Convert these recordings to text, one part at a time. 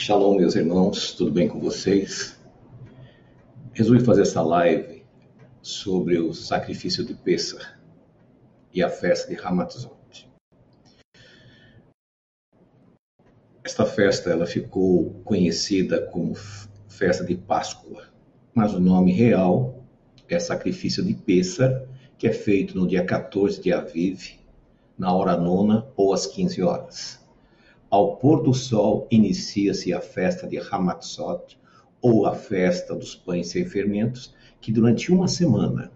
Shalom, meus irmãos, tudo bem com vocês? Resolvi fazer essa live sobre o sacrifício de Pessah e a festa de Hamatzot. Esta festa ela ficou conhecida como festa de Páscoa, mas o nome real é sacrifício de Pessah, que é feito no dia 14 de Aviv, na hora nona ou às 15 horas. Ao pôr do sol inicia-se a festa de Hamatzot, ou a festa dos pães sem fermentos, que durante uma semana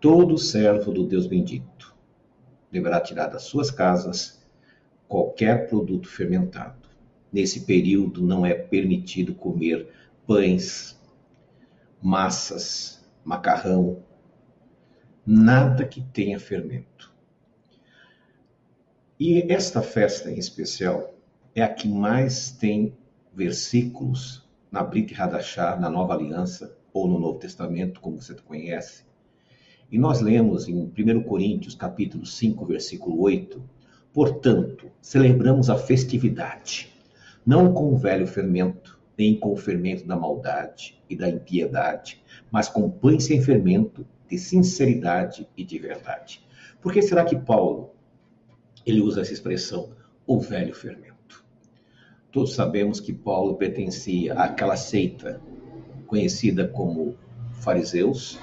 todo servo do Deus bendito deverá tirar das suas casas qualquer produto fermentado. Nesse período não é permitido comer pães, massas, macarrão, nada que tenha fermento. E esta festa em especial é a que mais tem versículos na Brit Hadashah, na Nova Aliança, ou no Novo Testamento, como você conhece. E nós lemos em 1 Coríntios, capítulo 5, versículo 8, Portanto, celebramos a festividade, não com o velho fermento, nem com o fermento da maldade e da impiedade, mas com pães sem fermento, de sinceridade e de verdade. Por que será que Paulo ele usa essa expressão, o velho fermento. Todos sabemos que Paulo pertencia àquela seita conhecida como fariseus,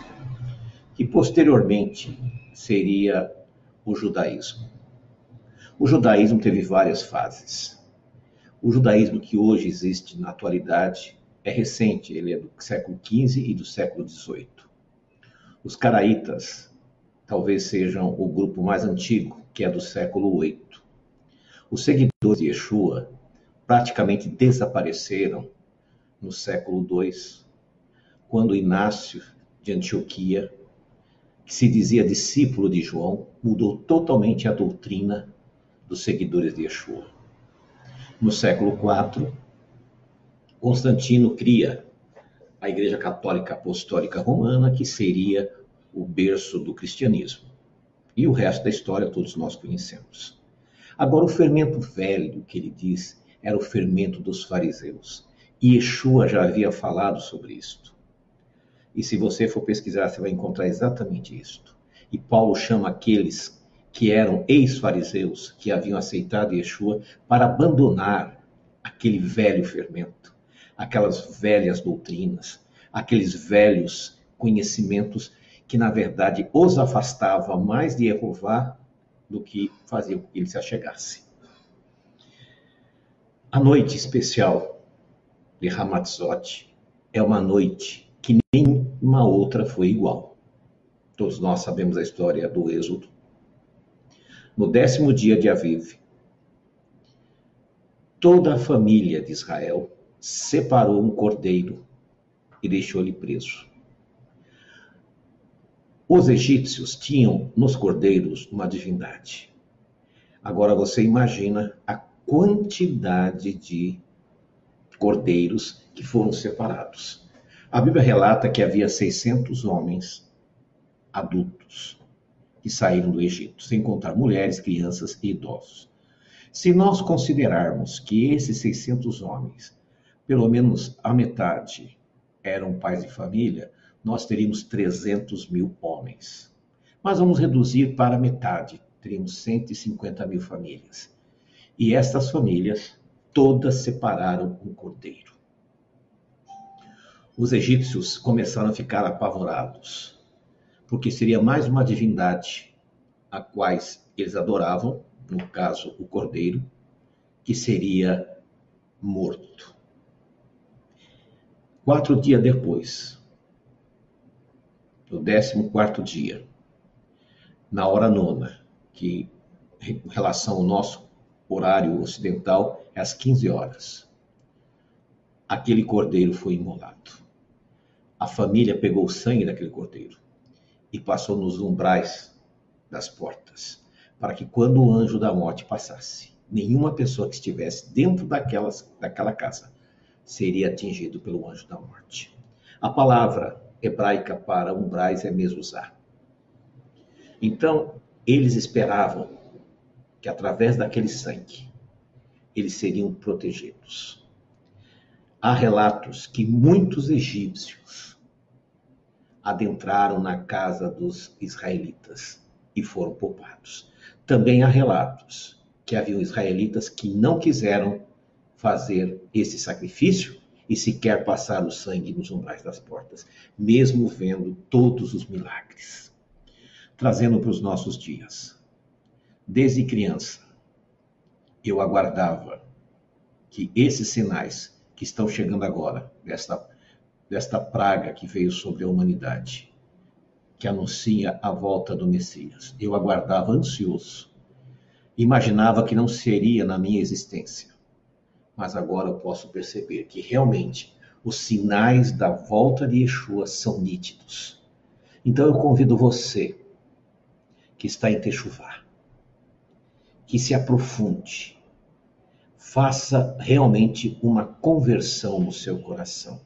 que posteriormente seria o judaísmo. O judaísmo teve várias fases. O judaísmo que hoje existe na atualidade é recente, ele é do século XV e do século XVIII. Os caraítas talvez sejam o grupo mais antigo, que é do século VIII. Os seguidores de Yeshua praticamente desapareceram no século II, quando Inácio de Antioquia, que se dizia discípulo de João, mudou totalmente a doutrina dos seguidores de Yeshua. No século IV, Constantino cria a Igreja Católica Apostólica Romana, que seria o berço do cristianismo. E o resto da história todos nós conhecemos. Agora, o fermento velho que ele diz era o fermento dos fariseus. E Yeshua já havia falado sobre isto. E se você for pesquisar, você vai encontrar exatamente isto. E Paulo chama aqueles que eram ex-fariseus, que haviam aceitado Yeshua, para abandonar aquele velho fermento, aquelas velhas doutrinas, aqueles velhos conhecimentos que na verdade os afastava mais de Jeová do que fazia com que ele se achegasse. A noite especial de Hamatzot é uma noite que nenhuma outra foi igual. Todos nós sabemos a história do Êxodo. No décimo dia de Aviv, toda a família de Israel separou um cordeiro e deixou-lhe preso. Os egípcios tinham nos cordeiros uma divindade. Agora você imagina a quantidade de cordeiros que foram separados. A Bíblia relata que havia 600 homens adultos que saíram do Egito, sem contar mulheres, crianças e idosos. Se nós considerarmos que esses 600 homens, pelo menos a metade, eram pais de família, nós teríamos 300 mil homens. Mas vamos reduzir para metade, teríamos 150 mil famílias. E estas famílias todas separaram um cordeiro. Os egípcios começaram a ficar apavorados, porque seria mais uma divindade a quais eles adoravam, no caso o cordeiro, que seria morto. Quatro dias depois, no 14 dia, na hora nona, que em relação ao nosso horário ocidental é às 15 horas. Aquele cordeiro foi imolado. A família pegou o sangue daquele cordeiro e passou nos umbrais das portas, para que quando o anjo da morte passasse, nenhuma pessoa que estivesse dentro daquelas, daquela casa seria atingido pelo anjo da morte. A palavra hebraica para umbrais é mesuzá. Então, eles esperavam que através daquele sangue eles seriam protegidos. há relatos que muitos egípcios adentraram na casa dos israelitas e foram poupados. Também há relatos que haviam israelitas que não quiseram fazer esse sacrifício e sequer passar o sangue nos umbrais das portas, mesmo vendo todos os milagres. Trazendo para os nossos dias. Desde criança, eu aguardava que esses sinais que estão chegando agora, desta, desta praga que veio sobre a humanidade, que anuncia a volta do Messias, eu aguardava ansioso. Imaginava que não seria na minha existência mas agora eu posso perceber que realmente os sinais da volta de Yeshua são nítidos. Então eu convido você que está em Techuvá, que se aprofunde, faça realmente uma conversão no seu coração.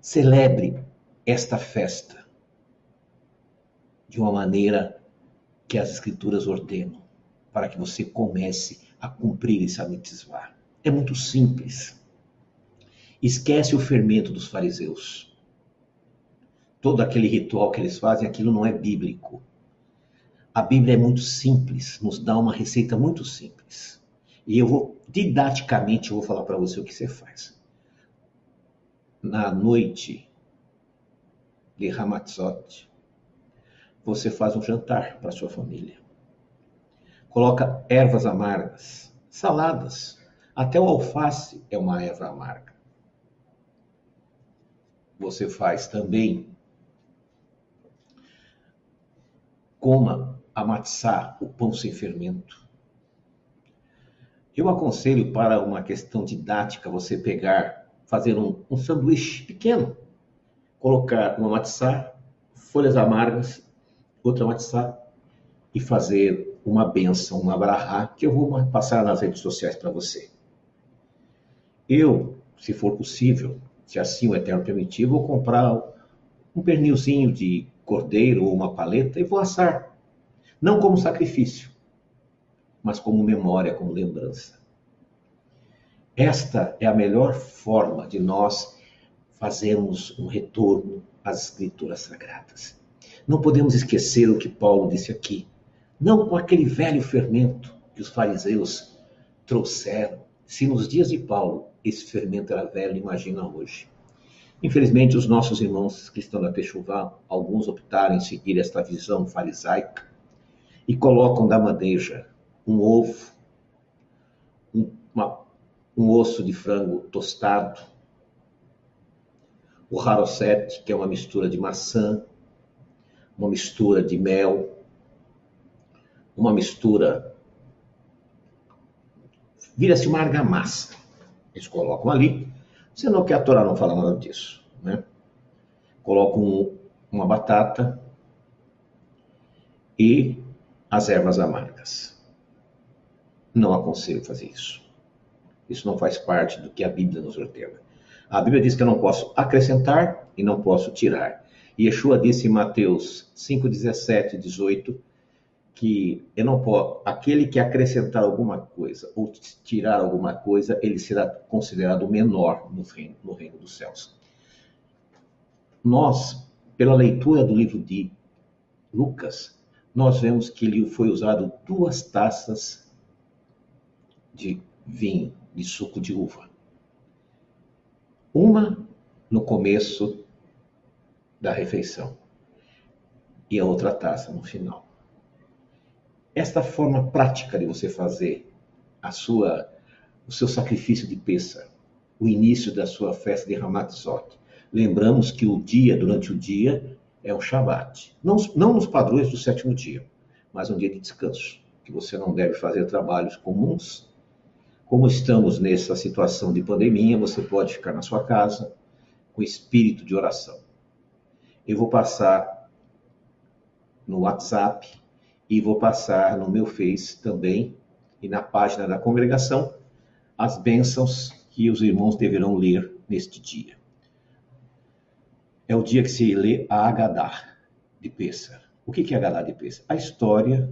Celebre esta festa de uma maneira que as Escrituras ordenam, para que você comece a cumprir esse mitzvah. É muito simples. Esquece o fermento dos fariseus. Todo aquele ritual que eles fazem, aquilo não é bíblico. A Bíblia é muito simples, nos dá uma receita muito simples. E eu vou, didaticamente, eu vou falar para você o que você faz. Na noite de Hamatzot, você faz um jantar para sua família. Coloca ervas amargas, saladas, até o alface é uma erva amarga. Você faz também coma a o pão sem fermento. Eu aconselho para uma questão didática você pegar, fazer um, um sanduíche pequeno, colocar uma matzá, folhas amargas, outra matzá e fazer uma benção, uma brahá, que eu vou passar nas redes sociais para você. Eu, se for possível, se assim o Eterno permitir, vou comprar um pernilzinho de cordeiro ou uma paleta e vou assar. Não como sacrifício, mas como memória, como lembrança. Esta é a melhor forma de nós fazermos um retorno às Escrituras Sagradas. Não podemos esquecer o que Paulo disse aqui. Não com aquele velho fermento que os fariseus trouxeram. Se nos dias de Paulo esse fermento era velho, imagina hoje. Infelizmente, os nossos irmãos estão na Techuvá, alguns optaram em seguir esta visão farisaica e colocam da bandeja um ovo, um, uma, um osso de frango tostado, o harosete, que é uma mistura de maçã, uma mistura de mel, uma mistura. Vira-se uma argamassa. Eles colocam ali, sendo que a Torá não fala nada disso. Né? Colocam uma batata e as ervas amargas. Não aconselho fazer isso. Isso não faz parte do que a Bíblia nos ordena. A Bíblia diz que eu não posso acrescentar e não posso tirar. E Yeshua disse em Mateus 5, 17 e 18 que eu não posso, aquele que acrescentar alguma coisa ou tirar alguma coisa, ele será considerado menor no reino, no reino dos céus. Nós, pela leitura do livro de Lucas, nós vemos que ele foi usado duas taças de vinho, de suco de uva. Uma no começo da refeição e a outra taça no final. Esta forma prática de você fazer a sua, o seu sacrifício de peça, o início da sua festa de Hamatzot. Lembramos que o dia, durante o dia, é o Shabat. Não, não nos padrões do sétimo dia, mas um dia de descanso, que você não deve fazer trabalhos comuns. Como estamos nessa situação de pandemia, você pode ficar na sua casa com espírito de oração. Eu vou passar no WhatsApp e vou passar no meu Face também e na página da congregação as bênçãos que os irmãos deverão ler neste dia. É o dia que se lê a Agadá de Pêssar. O que é Agadá de Pêssar? A história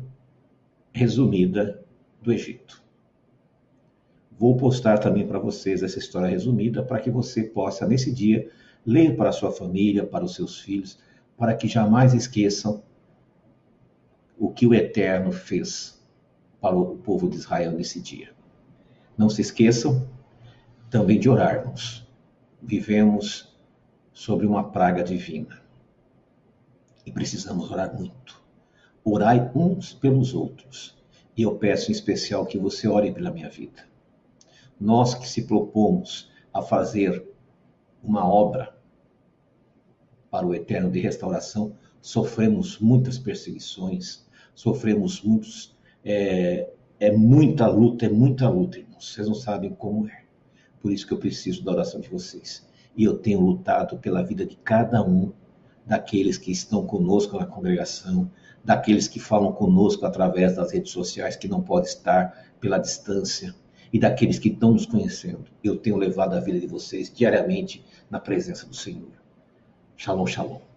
resumida do Egito. Vou postar também para vocês essa história resumida para que você possa, nesse dia, ler para a sua família, para os seus filhos, para que jamais esqueçam o que o Eterno fez para o povo de Israel nesse dia. Não se esqueçam também de orarmos. Vivemos sobre uma praga divina e precisamos orar muito. Orai uns pelos outros. E eu peço em especial que você ore pela minha vida. Nós que se propomos a fazer uma obra para o eterno de restauração, sofremos muitas perseguições, sofremos muitos. É, é muita luta, é muita luta, irmãos. Vocês não sabem como é. Por isso que eu preciso da oração de vocês. E eu tenho lutado pela vida de cada um daqueles que estão conosco na congregação, daqueles que falam conosco através das redes sociais, que não podem estar pela distância, e daqueles que estão nos conhecendo. Eu tenho levado a vida de vocês diariamente na presença do Senhor. Shalom, shalom.